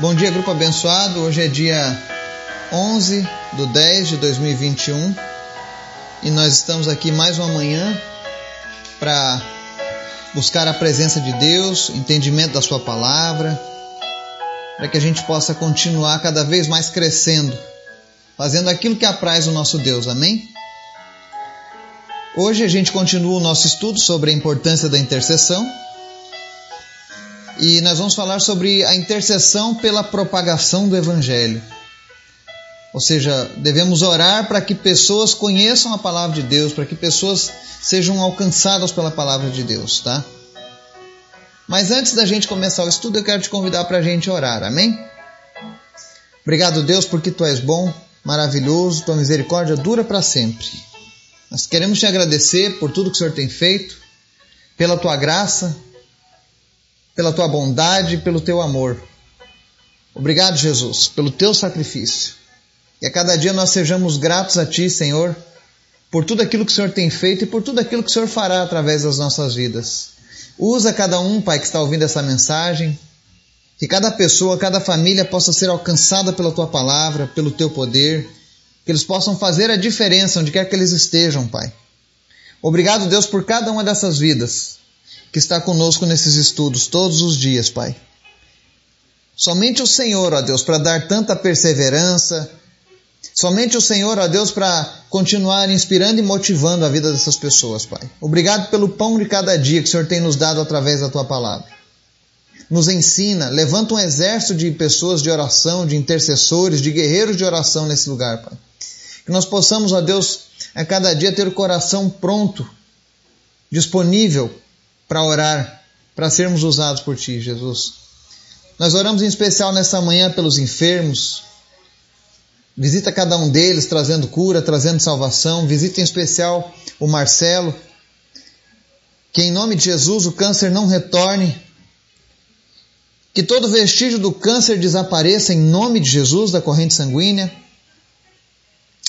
Bom dia, grupo abençoado. Hoje é dia 11 do 10 de 2021 e nós estamos aqui mais uma manhã para buscar a presença de Deus, entendimento da Sua palavra, para que a gente possa continuar cada vez mais crescendo, fazendo aquilo que apraz o nosso Deus. Amém? Hoje a gente continua o nosso estudo sobre a importância da intercessão e nós vamos falar sobre a intercessão pela propagação do Evangelho. Ou seja, devemos orar para que pessoas conheçam a palavra de Deus, para que pessoas sejam alcançadas pela palavra de Deus, tá? Mas antes da gente começar o estudo, eu quero te convidar para a gente orar, amém? Obrigado, Deus, porque tu és bom, maravilhoso, tua misericórdia dura para sempre. Nós queremos te agradecer por tudo que o Senhor tem feito, pela tua graça, pela tua bondade e pelo teu amor. Obrigado, Jesus, pelo teu sacrifício. E a cada dia nós sejamos gratos a ti, Senhor, por tudo aquilo que o Senhor tem feito e por tudo aquilo que o Senhor fará através das nossas vidas. Usa cada um, Pai, que está ouvindo essa mensagem, que cada pessoa, cada família possa ser alcançada pela tua palavra, pelo teu poder, que eles possam fazer a diferença onde quer que eles estejam, Pai. Obrigado, Deus, por cada uma dessas vidas que está conosco nesses estudos todos os dias, Pai. Somente o Senhor, ó Deus, para dar tanta perseverança, somente o Senhor, ó Deus, para continuar inspirando e motivando a vida dessas pessoas, Pai. Obrigado pelo pão de cada dia que o Senhor tem nos dado através da tua palavra. Nos ensina, levanta um exército de pessoas de oração, de intercessores, de guerreiros de oração nesse lugar, Pai. Que nós possamos, ó Deus, a cada dia ter o coração pronto, disponível para orar, para sermos usados por Ti, Jesus. Nós oramos em especial nessa manhã pelos enfermos. Visita cada um deles, trazendo cura, trazendo salvação. Visita em especial o Marcelo. Que em nome de Jesus o câncer não retorne. Que todo vestígio do câncer desapareça em nome de Jesus, da corrente sanguínea.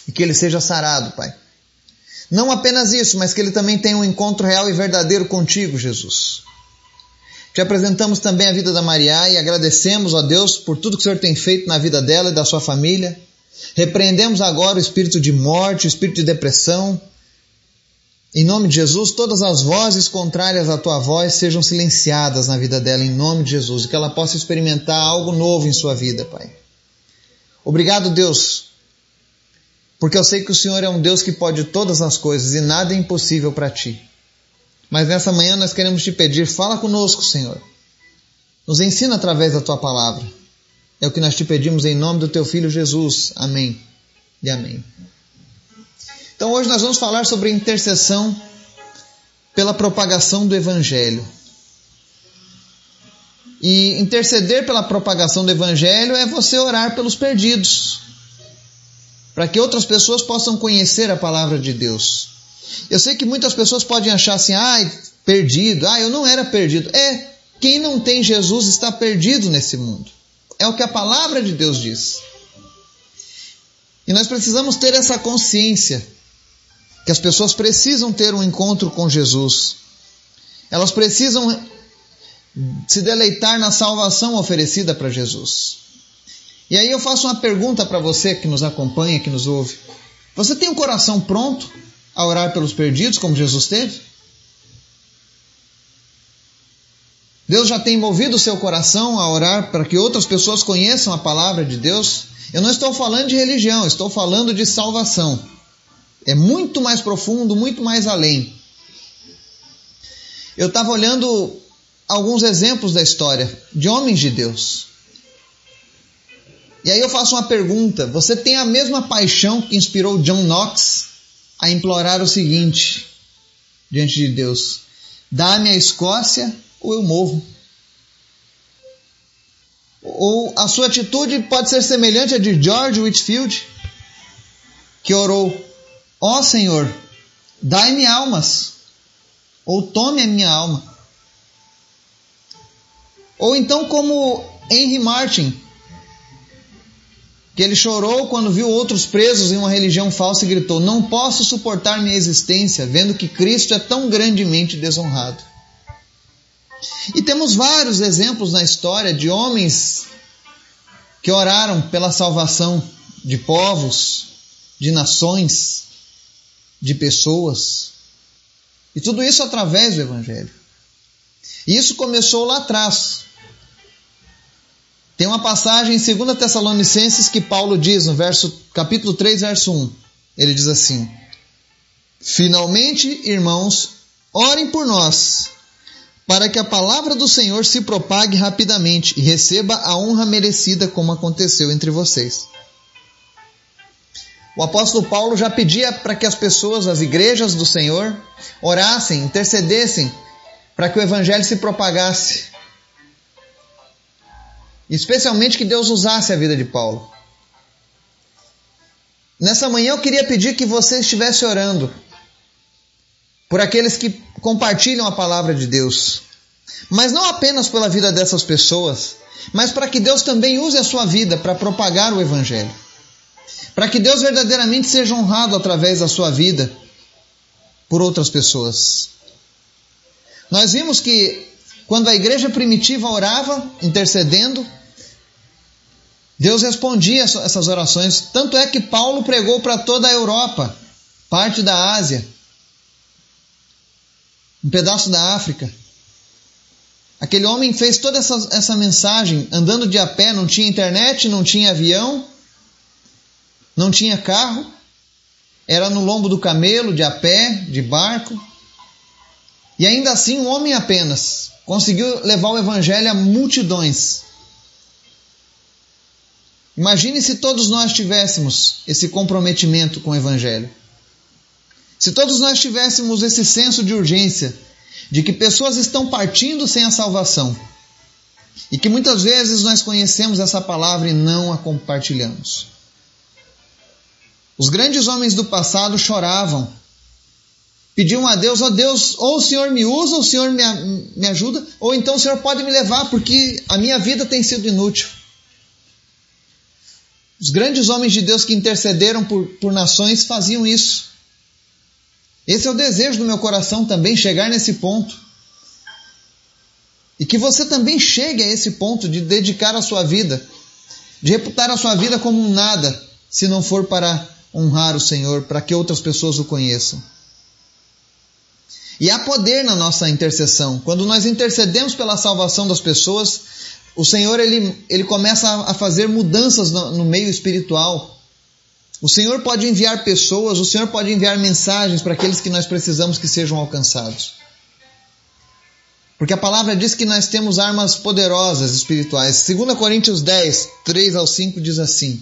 E que ele seja sarado, Pai. Não apenas isso, mas que ele também tenha um encontro real e verdadeiro contigo, Jesus. Te apresentamos também a vida da Maria e agradecemos a Deus por tudo que o Senhor tem feito na vida dela e da sua família. Repreendemos agora o espírito de morte, o espírito de depressão. Em nome de Jesus, todas as vozes contrárias à tua voz sejam silenciadas na vida dela, em nome de Jesus, e que ela possa experimentar algo novo em sua vida, Pai. Obrigado, Deus, porque eu sei que o Senhor é um Deus que pode todas as coisas e nada é impossível para ti. Mas nessa manhã nós queremos te pedir, fala conosco, Senhor. Nos ensina através da tua palavra. É o que nós te pedimos em nome do teu filho Jesus. Amém. E amém. Então hoje nós vamos falar sobre intercessão pela propagação do evangelho. E interceder pela propagação do evangelho é você orar pelos perdidos para que outras pessoas possam conhecer a palavra de Deus. Eu sei que muitas pessoas podem achar assim, ah, perdido, ah, eu não era perdido. É, quem não tem Jesus está perdido nesse mundo. É o que a palavra de Deus diz. E nós precisamos ter essa consciência que as pessoas precisam ter um encontro com Jesus. Elas precisam se deleitar na salvação oferecida para Jesus. E aí eu faço uma pergunta para você que nos acompanha, que nos ouve. Você tem um coração pronto a orar pelos perdidos, como Jesus teve? Deus já tem movido o seu coração a orar para que outras pessoas conheçam a palavra de Deus? Eu não estou falando de religião, estou falando de salvação. É muito mais profundo, muito mais além. Eu estava olhando alguns exemplos da história de homens de Deus. E aí eu faço uma pergunta: você tem a mesma paixão que inspirou John Knox a implorar o seguinte diante de Deus: dá-me a Escócia ou eu morro? Ou a sua atitude pode ser semelhante à de George Whitfield, que orou: Ó oh, Senhor, dai-me almas, ou tome a minha alma. Ou então, como Henry Martin, que ele chorou quando viu outros presos em uma religião falsa e gritou: Não posso suportar minha existência, vendo que Cristo é tão grandemente desonrado. E temos vários exemplos na história de homens que oraram pela salvação de povos, de nações, de pessoas. E tudo isso através do Evangelho. E isso começou lá atrás. Tem uma passagem em 2 Tessalonicenses que Paulo diz no verso, capítulo 3, verso 1. Ele diz assim: Finalmente, irmãos, orem por nós, para que a palavra do Senhor se propague rapidamente e receba a honra merecida, como aconteceu entre vocês. O apóstolo Paulo já pedia para que as pessoas, as igrejas do Senhor, orassem, intercedessem para que o evangelho se propagasse. Especialmente que Deus usasse a vida de Paulo. Nessa manhã eu queria pedir que você estivesse orando por aqueles que compartilham a palavra de Deus. Mas não apenas pela vida dessas pessoas, mas para que Deus também use a sua vida para propagar o evangelho para que Deus verdadeiramente seja honrado através da sua vida por outras pessoas. Nós vimos que quando a igreja primitiva orava, intercedendo, Deus respondia essas orações. Tanto é que Paulo pregou para toda a Europa, parte da Ásia, um pedaço da África. Aquele homem fez toda essa, essa mensagem andando de a pé, não tinha internet, não tinha avião, não tinha carro, era no lombo do camelo, de a pé, de barco. E ainda assim, um homem apenas conseguiu levar o evangelho a multidões. Imagine se todos nós tivéssemos esse comprometimento com o evangelho. Se todos nós tivéssemos esse senso de urgência de que pessoas estão partindo sem a salvação e que muitas vezes nós conhecemos essa palavra e não a compartilhamos. Os grandes homens do passado choravam, pediam a Deus: ó oh Deus, ou o Senhor me usa, ou o Senhor me, me ajuda, ou então o Senhor pode me levar, porque a minha vida tem sido inútil. Os grandes homens de Deus que intercederam por, por nações faziam isso. Esse é o desejo do meu coração também, chegar nesse ponto. E que você também chegue a esse ponto de dedicar a sua vida, de reputar a sua vida como um nada, se não for para honrar o Senhor, para que outras pessoas o conheçam. E há poder na nossa intercessão. Quando nós intercedemos pela salvação das pessoas, o Senhor ele, ele começa a fazer mudanças no, no meio espiritual. O Senhor pode enviar pessoas, o Senhor pode enviar mensagens para aqueles que nós precisamos que sejam alcançados. Porque a palavra diz que nós temos armas poderosas espirituais. 2 Coríntios 10, 3 ao 5 diz assim: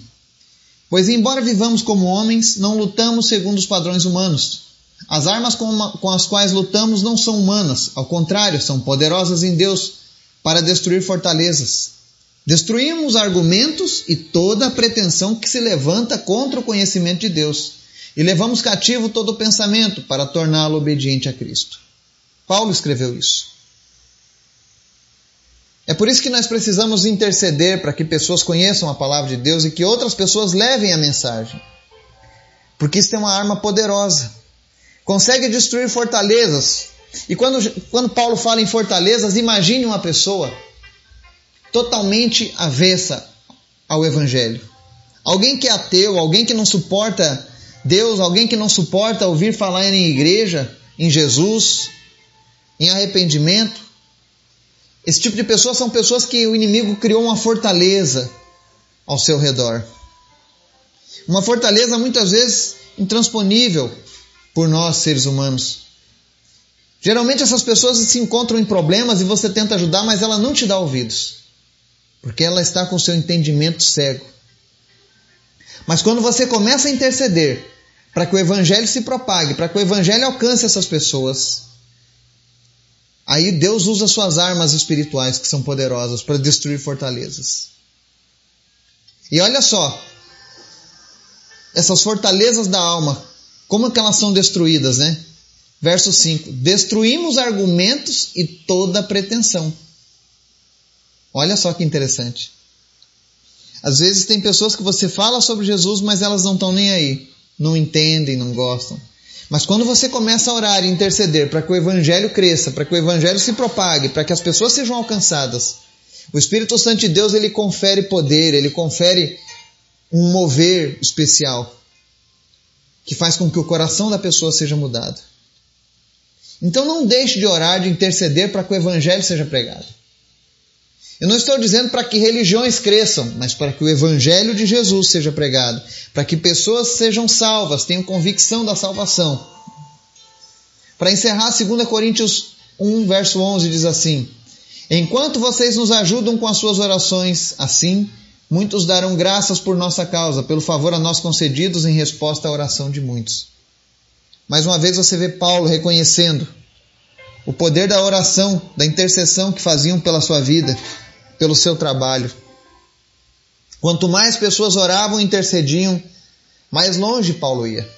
Pois, embora vivamos como homens, não lutamos segundo os padrões humanos. As armas com as quais lutamos não são humanas, ao contrário, são poderosas em Deus para destruir fortalezas. Destruímos argumentos e toda a pretensão que se levanta contra o conhecimento de Deus, e levamos cativo todo o pensamento para torná-lo obediente a Cristo. Paulo escreveu isso. É por isso que nós precisamos interceder para que pessoas conheçam a palavra de Deus e que outras pessoas levem a mensagem. Porque isso é uma arma poderosa. Consegue destruir fortalezas. E quando, quando Paulo fala em fortalezas, imagine uma pessoa totalmente avessa ao Evangelho. Alguém que é ateu, alguém que não suporta Deus, alguém que não suporta ouvir falar em igreja, em Jesus, em arrependimento. Esse tipo de pessoas são pessoas que o inimigo criou uma fortaleza ao seu redor. Uma fortaleza muitas vezes intransponível por nós, seres humanos. Geralmente essas pessoas se encontram em problemas e você tenta ajudar, mas ela não te dá ouvidos, porque ela está com seu entendimento cego. Mas quando você começa a interceder para que o evangelho se propague, para que o evangelho alcance essas pessoas, Aí Deus usa suas armas espirituais que são poderosas para destruir fortalezas. E olha só, essas fortalezas da alma, como que elas são destruídas, né? Verso 5: Destruímos argumentos e toda pretensão. Olha só que interessante. Às vezes tem pessoas que você fala sobre Jesus, mas elas não estão nem aí, não entendem, não gostam. Mas quando você começa a orar e interceder para que o evangelho cresça, para que o evangelho se propague, para que as pessoas sejam alcançadas, O Espírito Santo de Deus ele confere poder, ele confere um mover especial que faz com que o coração da pessoa seja mudado. Então não deixe de orar, de interceder para que o evangelho seja pregado. Eu não estou dizendo para que religiões cresçam, mas para que o evangelho de Jesus seja pregado, para que pessoas sejam salvas, tenham convicção da salvação. Para encerrar, 2 Coríntios 1, verso 11 diz assim: Enquanto vocês nos ajudam com as suas orações, assim Muitos darão graças por nossa causa, pelo favor a nós concedidos em resposta à oração de muitos. Mais uma vez você vê Paulo reconhecendo o poder da oração, da intercessão que faziam pela sua vida, pelo seu trabalho. Quanto mais pessoas oravam e intercediam, mais longe Paulo ia.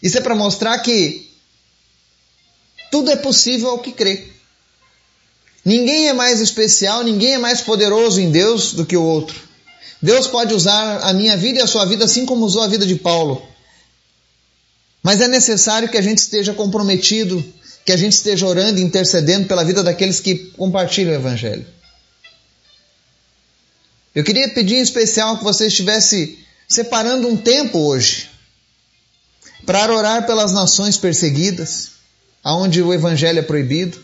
Isso é para mostrar que tudo é possível ao que crê. Ninguém é mais especial, ninguém é mais poderoso em Deus do que o outro. Deus pode usar a minha vida e a sua vida assim como usou a vida de Paulo. Mas é necessário que a gente esteja comprometido, que a gente esteja orando e intercedendo pela vida daqueles que compartilham o Evangelho. Eu queria pedir em especial que você estivesse separando um tempo hoje para orar pelas nações perseguidas, aonde o Evangelho é proibido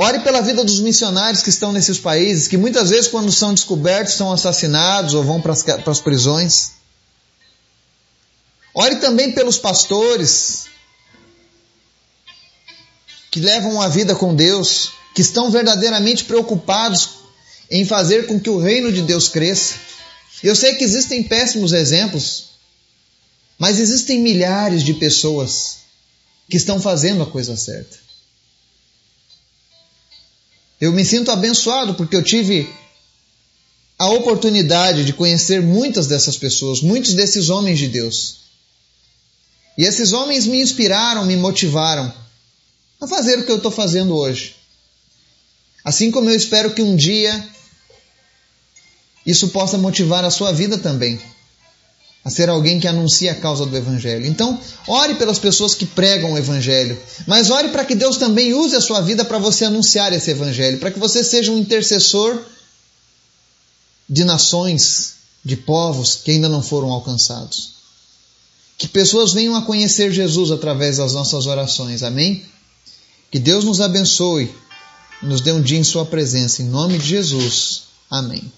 Ore pela vida dos missionários que estão nesses países, que muitas vezes, quando são descobertos, são assassinados ou vão para as, para as prisões. Ore também pelos pastores que levam a vida com Deus, que estão verdadeiramente preocupados em fazer com que o reino de Deus cresça. Eu sei que existem péssimos exemplos, mas existem milhares de pessoas que estão fazendo a coisa certa. Eu me sinto abençoado porque eu tive a oportunidade de conhecer muitas dessas pessoas, muitos desses homens de Deus. E esses homens me inspiraram, me motivaram a fazer o que eu estou fazendo hoje. Assim como eu espero que um dia isso possa motivar a sua vida também a ser alguém que anuncia a causa do Evangelho. Então, ore pelas pessoas que pregam o Evangelho, mas ore para que Deus também use a sua vida para você anunciar esse Evangelho, para que você seja um intercessor de nações, de povos que ainda não foram alcançados. Que pessoas venham a conhecer Jesus através das nossas orações. Amém? Que Deus nos abençoe, nos dê um dia em Sua presença. Em nome de Jesus. Amém.